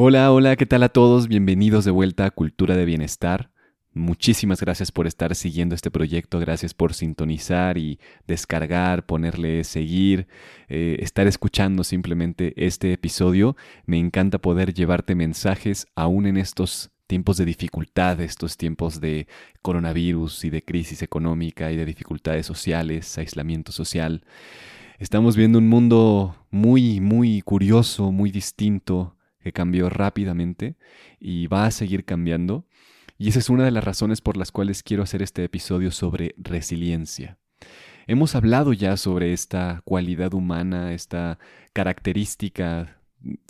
Hola, hola, ¿qué tal a todos? Bienvenidos de vuelta a Cultura de Bienestar. Muchísimas gracias por estar siguiendo este proyecto, gracias por sintonizar y descargar, ponerle seguir, eh, estar escuchando simplemente este episodio. Me encanta poder llevarte mensajes aún en estos tiempos de dificultad, estos tiempos de coronavirus y de crisis económica y de dificultades sociales, aislamiento social. Estamos viendo un mundo muy, muy curioso, muy distinto, cambió rápidamente y va a seguir cambiando. Y esa es una de las razones por las cuales quiero hacer este episodio sobre resiliencia. Hemos hablado ya sobre esta cualidad humana, esta característica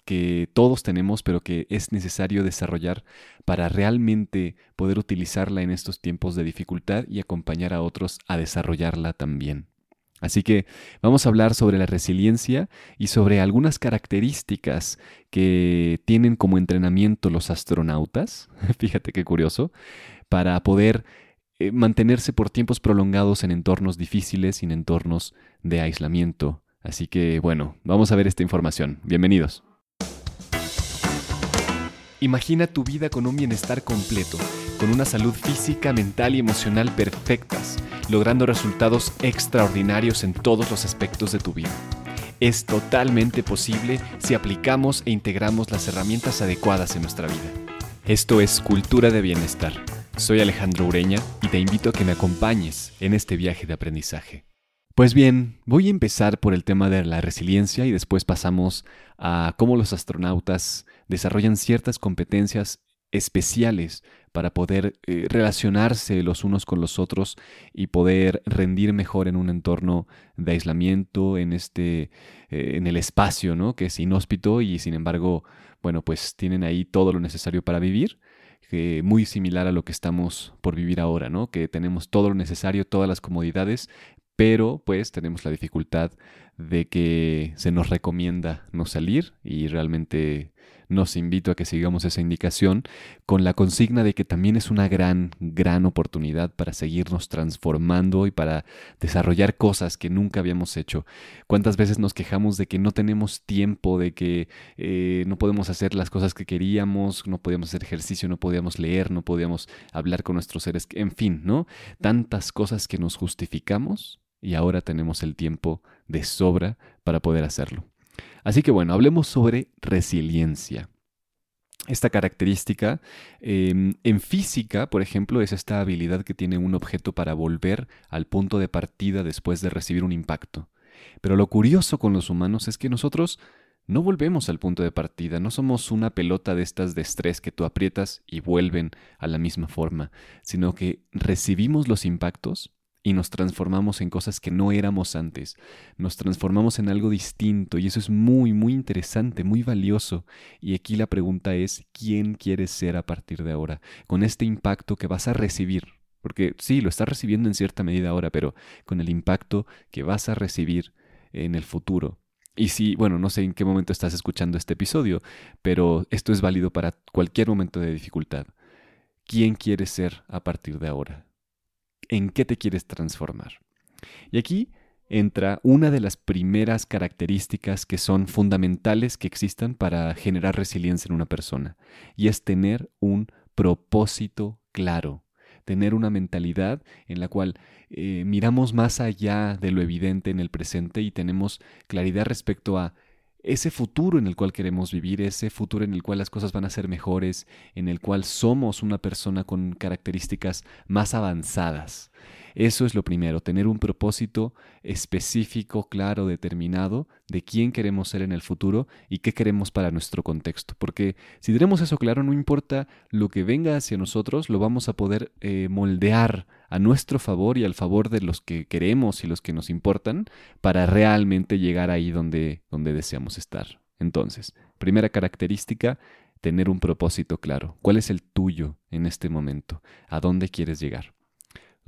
que todos tenemos, pero que es necesario desarrollar para realmente poder utilizarla en estos tiempos de dificultad y acompañar a otros a desarrollarla también. Así que vamos a hablar sobre la resiliencia y sobre algunas características que tienen como entrenamiento los astronautas, fíjate qué curioso, para poder eh, mantenerse por tiempos prolongados en entornos difíciles y en entornos de aislamiento. Así que bueno, vamos a ver esta información. Bienvenidos. Imagina tu vida con un bienestar completo, con una salud física, mental y emocional perfectas logrando resultados extraordinarios en todos los aspectos de tu vida. Es totalmente posible si aplicamos e integramos las herramientas adecuadas en nuestra vida. Esto es Cultura de Bienestar. Soy Alejandro Ureña y te invito a que me acompañes en este viaje de aprendizaje. Pues bien, voy a empezar por el tema de la resiliencia y después pasamos a cómo los astronautas desarrollan ciertas competencias especiales para poder eh, relacionarse los unos con los otros y poder rendir mejor en un entorno de aislamiento, en este, eh, en el espacio, ¿no? Que es inhóspito y sin embargo, bueno, pues tienen ahí todo lo necesario para vivir. muy similar a lo que estamos por vivir ahora, ¿no? Que tenemos todo lo necesario, todas las comodidades, pero pues tenemos la dificultad de que se nos recomienda no salir y realmente nos invito a que sigamos esa indicación con la consigna de que también es una gran, gran oportunidad para seguirnos transformando y para desarrollar cosas que nunca habíamos hecho. ¿Cuántas veces nos quejamos de que no tenemos tiempo, de que eh, no podemos hacer las cosas que queríamos, no podíamos hacer ejercicio, no podíamos leer, no podíamos hablar con nuestros seres, en fin, ¿no? Tantas cosas que nos justificamos y ahora tenemos el tiempo de sobra para poder hacerlo. Así que bueno, hablemos sobre resiliencia. Esta característica em, en física, por ejemplo, es esta habilidad que tiene un objeto para volver al punto de partida después de recibir un impacto. Pero lo curioso con los humanos es que nosotros no volvemos al punto de partida, no somos una pelota de estas de estrés que tú aprietas y vuelven a la misma forma, sino que recibimos los impactos y nos transformamos en cosas que no éramos antes. Nos transformamos en algo distinto y eso es muy, muy interesante, muy valioso. Y aquí la pregunta es, ¿quién quieres ser a partir de ahora? Con este impacto que vas a recibir. Porque sí, lo estás recibiendo en cierta medida ahora, pero con el impacto que vas a recibir en el futuro. Y si, bueno, no sé en qué momento estás escuchando este episodio, pero esto es válido para cualquier momento de dificultad. ¿Quién quieres ser a partir de ahora? En qué te quieres transformar. Y aquí entra una de las primeras características que son fundamentales que existan para generar resiliencia en una persona, y es tener un propósito claro, tener una mentalidad en la cual eh, miramos más allá de lo evidente en el presente y tenemos claridad respecto a ese futuro en el cual queremos vivir, ese futuro en el cual las cosas van a ser mejores, en el cual somos una persona con características más avanzadas. Eso es lo primero, tener un propósito específico, claro, determinado de quién queremos ser en el futuro y qué queremos para nuestro contexto. Porque si tenemos eso claro, no importa lo que venga hacia nosotros, lo vamos a poder eh, moldear a nuestro favor y al favor de los que queremos y los que nos importan para realmente llegar ahí donde, donde deseamos estar. Entonces, primera característica, tener un propósito claro. ¿Cuál es el tuyo en este momento? ¿A dónde quieres llegar?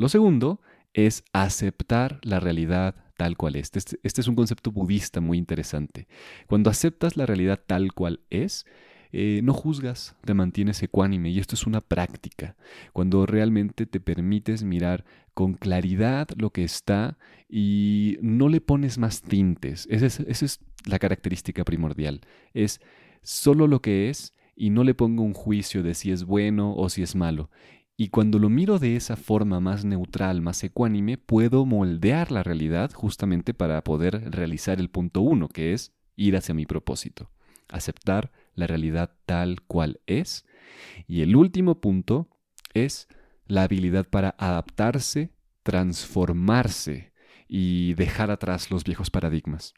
Lo segundo es aceptar la realidad tal cual es. Este, este, es un concepto budista muy interesante. Cuando aceptas la realidad tal cual es, eh, no juzgas, te mantienes ecuánime y esto es una práctica. Cuando realmente te permites mirar con claridad lo que está y no le pones más tintes. Esa es, esa es la característica primordial. Es solo lo que es y no le pongo un juicio de si es bueno o si es malo. Y cuando lo miro de esa forma más neutral, más ecuánime, puedo moldear la realidad justamente para poder realizar el punto uno, que es ir hacia mi propósito, aceptar la realidad tal cual es. Y el último punto es la habilidad para adaptarse, transformarse y dejar atrás los viejos paradigmas.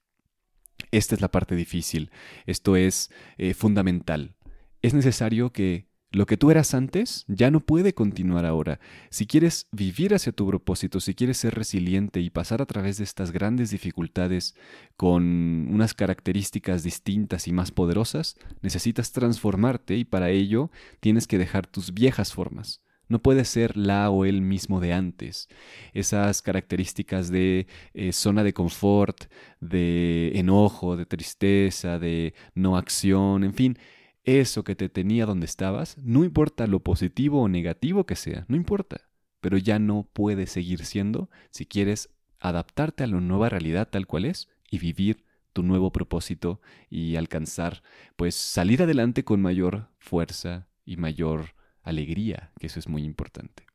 Esta es la parte difícil, esto es eh, fundamental. Es necesario que lo que tú eras antes ya no puede continuar ahora. Si quieres vivir hacia tu propósito, si quieres ser resiliente y pasar a través de estas grandes dificultades con unas características distintas y más poderosas, necesitas transformarte y para ello tienes que dejar tus viejas formas. No puede ser la o el mismo de antes. Esas características de eh, zona de confort, de enojo, de tristeza, de no acción, en fin, eso que te tenía donde estabas, no importa lo positivo o negativo que sea, no importa, pero ya no puede seguir siendo si quieres adaptarte a la nueva realidad tal cual es y vivir tu nuevo propósito y alcanzar, pues salir adelante con mayor fuerza y mayor alegría, que eso es muy importante.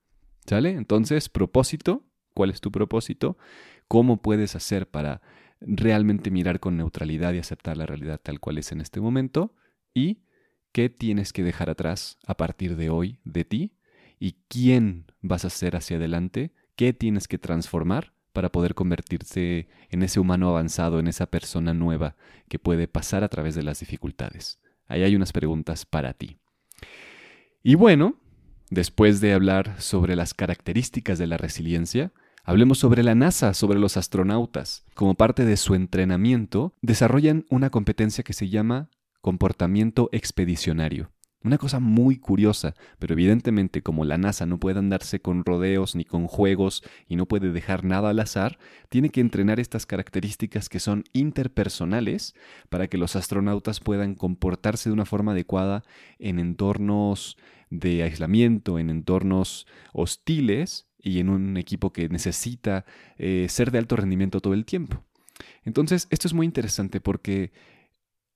¿Sale? Entonces, propósito, ¿cuál es tu propósito? ¿Cómo puedes hacer para realmente mirar con neutralidad y aceptar la realidad tal cual es en este momento? ¿Y qué tienes que dejar atrás a partir de hoy de ti? ¿Y quién vas a ser hacia adelante? ¿Qué tienes que transformar para poder convertirse en ese humano avanzado, en esa persona nueva que puede pasar a través de las dificultades? Ahí hay unas preguntas para ti. Y bueno, después de hablar sobre las características de la resiliencia, hablemos sobre la NASA, sobre los astronautas. Como parte de su entrenamiento, desarrollan una competencia que se llama comportamiento expedicionario. Una cosa muy curiosa, pero evidentemente como la NASA no puede andarse con rodeos ni con juegos y no puede dejar nada al azar, tiene que entrenar estas características que son interpersonales para que los astronautas puedan comportarse de una forma adecuada en entornos de aislamiento, en entornos hostiles y en un equipo que necesita eh, ser de alto rendimiento todo el tiempo. Entonces, esto es muy interesante porque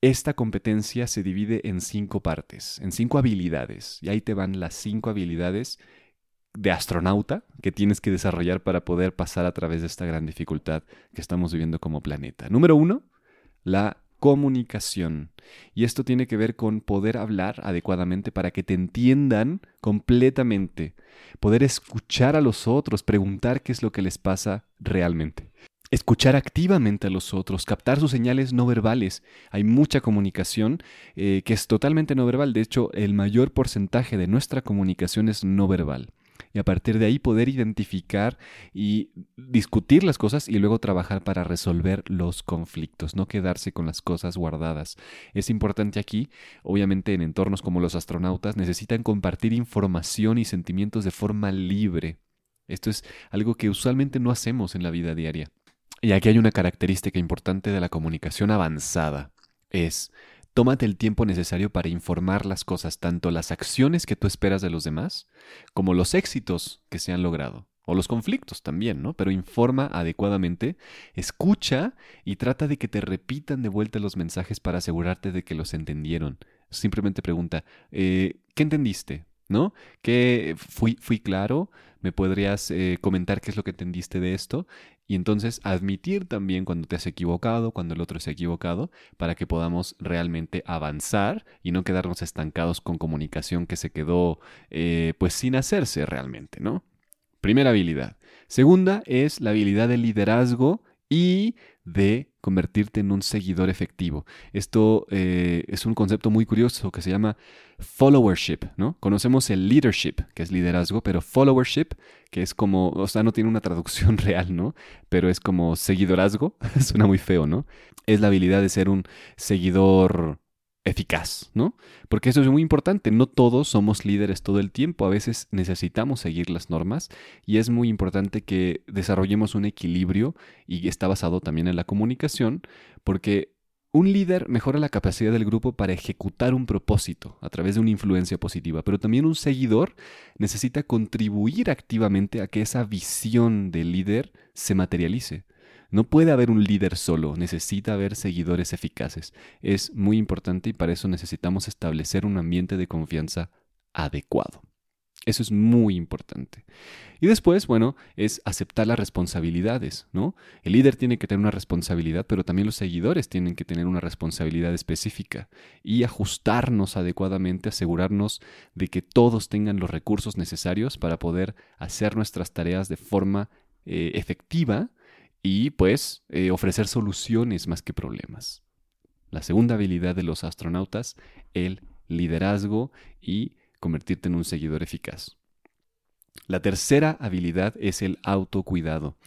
esta competencia se divide en cinco partes, en cinco habilidades. Y ahí te van las cinco habilidades de astronauta que tienes que desarrollar para poder pasar a través de esta gran dificultad que estamos viviendo como planeta. Número uno, la comunicación. Y esto tiene que ver con poder hablar adecuadamente para que te entiendan completamente, poder escuchar a los otros, preguntar qué es lo que les pasa realmente escuchar activamente a los otros, captar sus señales no verbales. Hay mucha comunicación eh, que es totalmente no verbal. De hecho, el mayor porcentaje de nuestra comunicación es no verbal. Y a partir de ahí poder identificar y discutir las cosas y luego trabajar para resolver los conflictos, no quedarse con las cosas guardadas. Es importante aquí, obviamente en entornos como los astronautas, necesitan compartir información y sentimientos de forma libre. Esto es algo que usualmente no hacemos en la vida diaria. Y aquí hay una característica importante de la comunicación avanzada. Es, tómate el tiempo necesario para informar las cosas, tanto las acciones que tú esperas de los demás, como los éxitos que se han logrado, o los conflictos también, ¿no? Pero informa adecuadamente, escucha y trata de que te repitan de vuelta los mensajes para asegurarte de que los entendieron. Simplemente pregunta, eh, ¿qué entendiste? ¿No? ¿Qué fui, fui claro? ¿Me podrías eh, comentar qué es lo que entendiste de esto? Y entonces admitir también cuando te has equivocado, cuando el otro se ha equivocado, para que podamos realmente avanzar y no quedarnos estancados con comunicación que se quedó eh, pues sin hacerse realmente, ¿no? Primera habilidad. Segunda es la habilidad de liderazgo y de convertirte en un seguidor efectivo. Esto eh, es un concepto muy curioso que se llama followership, ¿no? Conocemos el leadership, que es liderazgo, pero followership, que es como, o sea, no tiene una traducción real, ¿no? Pero es como seguidorazgo, suena muy feo, ¿no? Es la habilidad de ser un seguidor eficaz, ¿no? Porque eso es muy importante, no todos somos líderes todo el tiempo, a veces necesitamos seguir las normas y es muy importante que desarrollemos un equilibrio y está basado también en la comunicación, porque un líder mejora la capacidad del grupo para ejecutar un propósito a través de una influencia positiva, pero también un seguidor necesita contribuir activamente a que esa visión del líder se materialice. No puede haber un líder solo, necesita haber seguidores eficaces. Es muy importante y para eso necesitamos establecer un ambiente de confianza adecuado. Eso es muy importante. Y después, bueno, es aceptar las responsabilidades, ¿no? El líder tiene que tener una responsabilidad, pero también los seguidores tienen que tener una responsabilidad específica y ajustarnos adecuadamente, asegurarnos de que todos tengan los recursos necesarios para poder hacer nuestras tareas de forma eh, efectiva y pues eh, ofrecer soluciones más que problemas. La segunda habilidad de los astronautas, el liderazgo y convertirte en un seguidor eficaz. La tercera habilidad es el autocuidado.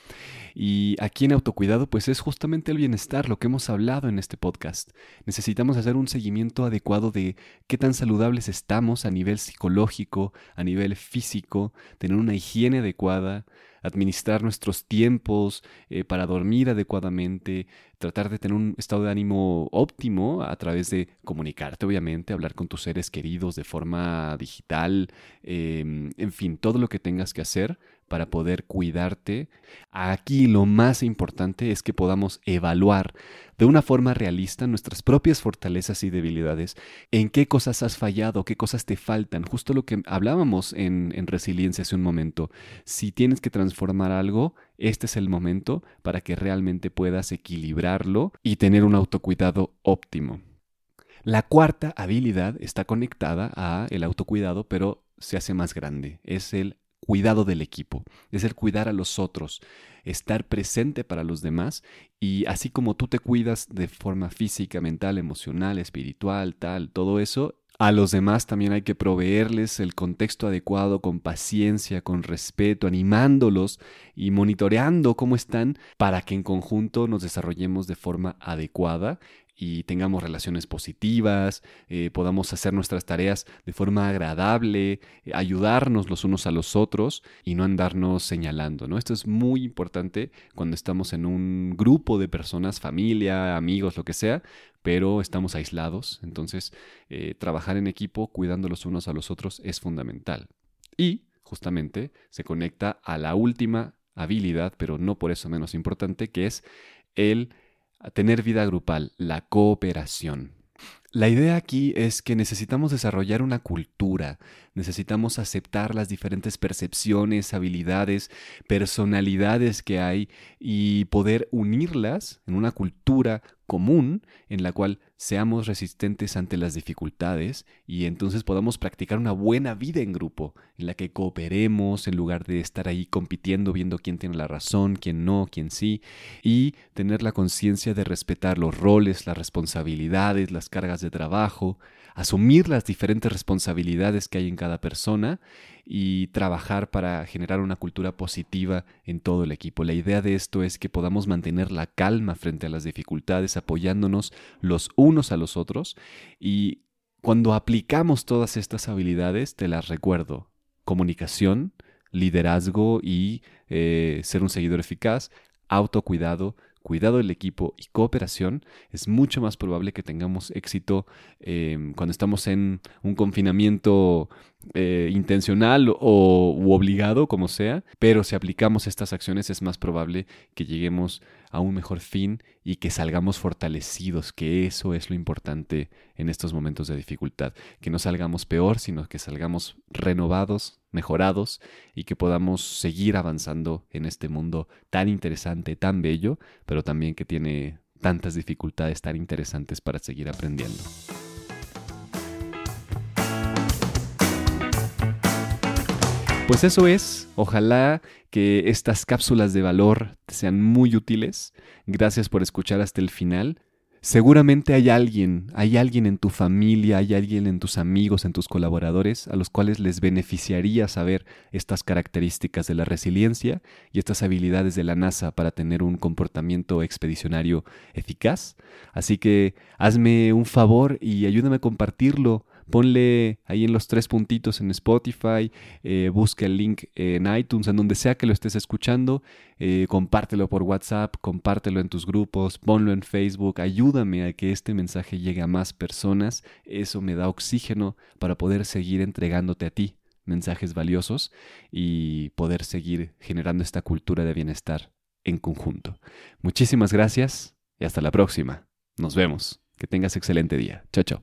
Y aquí en autocuidado pues es justamente el bienestar, lo que hemos hablado en este podcast. Necesitamos hacer un seguimiento adecuado de qué tan saludables estamos a nivel psicológico, a nivel físico, tener una higiene adecuada, administrar nuestros tiempos eh, para dormir adecuadamente, tratar de tener un estado de ánimo óptimo a través de comunicarte, obviamente, hablar con tus seres queridos de forma digital, em, en fin, todo lo que tengas que hacer para poder cuidarte. Aquí lo más importante es que podamos evaluar de una forma realista nuestras propias fortalezas y debilidades, en qué cosas has fallado, qué cosas te faltan, justo lo que hablábamos en, en resiliencia hace un momento. Si tienes que transformar algo, este es el momento para que realmente puedas equilibrarlo y tener un autocuidado óptimo. La cuarta habilidad está conectada a el autocuidado, pero se hace más grande. Es el cuidado del equipo, es el cuidar a los otros, estar presente para los demás y así como tú te cuidas de forma física, mental, emocional, espiritual, tal, todo eso, a los demás también hay que proveerles el contexto adecuado con paciencia, con respeto, animándolos y monitoreando cómo están para que en conjunto nos desarrollemos de forma adecuada y tengamos relaciones positivas, eh, podamos hacer nuestras tareas de forma agradable, eh, ayudarnos los unos a los otros y no andarnos señalando. ¿no? Esto es muy importante cuando estamos en un grupo de personas, familia, amigos, lo que sea, pero estamos aislados. Entonces, eh, trabajar en equipo, cuidando los unos a los otros, es fundamental. Y justamente se conecta a la última habilidad, pero no por eso menos importante, que es el a tener vida grupal, la cooperación. La idea aquí es que necesitamos desarrollar una cultura, necesitamos aceptar las diferentes percepciones, habilidades, personalidades que hay y poder unirlas en una cultura común en la cual seamos resistentes ante las dificultades y entonces podamos practicar una buena vida en grupo, en la que cooperemos en lugar de estar ahí compitiendo, viendo quién tiene la razón, quién no, quién sí, y tener la conciencia de respetar los roles, las responsabilidades, las cargas de trabajo, asumir las diferentes responsabilidades que hay en cada persona y trabajar para generar una cultura positiva en todo el equipo. La idea de esto es que podamos mantener la calma frente a las dificultades, apoyándonos los unos a los otros y cuando aplicamos todas estas habilidades, te las recuerdo, comunicación, liderazgo y eh, ser un seguidor eficaz, autocuidado, cuidado del equipo y cooperación, es mucho más probable que tengamos éxito em, cuando estamos en un confinamiento eh, intencional o obligado, como sea, pero si aplicamos estas acciones es más probable que lleguemos a un mejor fin y que salgamos fortalecidos, que eso es lo importante en estos momentos de dificultad, que no salgamos peor, sino que salgamos renovados, mejorados y que podamos seguir avanzando en este mundo tan interesante, tan bello, pero también que tiene tantas dificultades tan interesantes para seguir aprendiendo. Pues eso es, ojalá que estas cápsulas de valor sean muy útiles. Gracias por escuchar hasta el final. Seguramente hay alguien, hay alguien en tu familia, hay alguien en tus amigos, en tus colaboradores, a los cuales les beneficiaría saber estas características de la resiliencia y estas habilidades de la NASA para tener un comportamiento expedicionario eficaz. Así que hazme un favor y ayúdame a compartirlo ponle ahí en los tres puntitos en Spotify, eh, busca el link en iTunes, en donde sea que lo estés escuchando, eh, compártelo por WhatsApp, compártelo en tus grupos, ponlo en Facebook, ayúdame a que este mensaje llegue a más personas, eso me da oxígeno para poder seguir entregándote a ti mensajes valiosos y poder seguir generando esta cultura de bienestar en conjunto. Muchísimas gracias y hasta la próxima. Nos vemos. Que tengas excelente día. Chao, chao.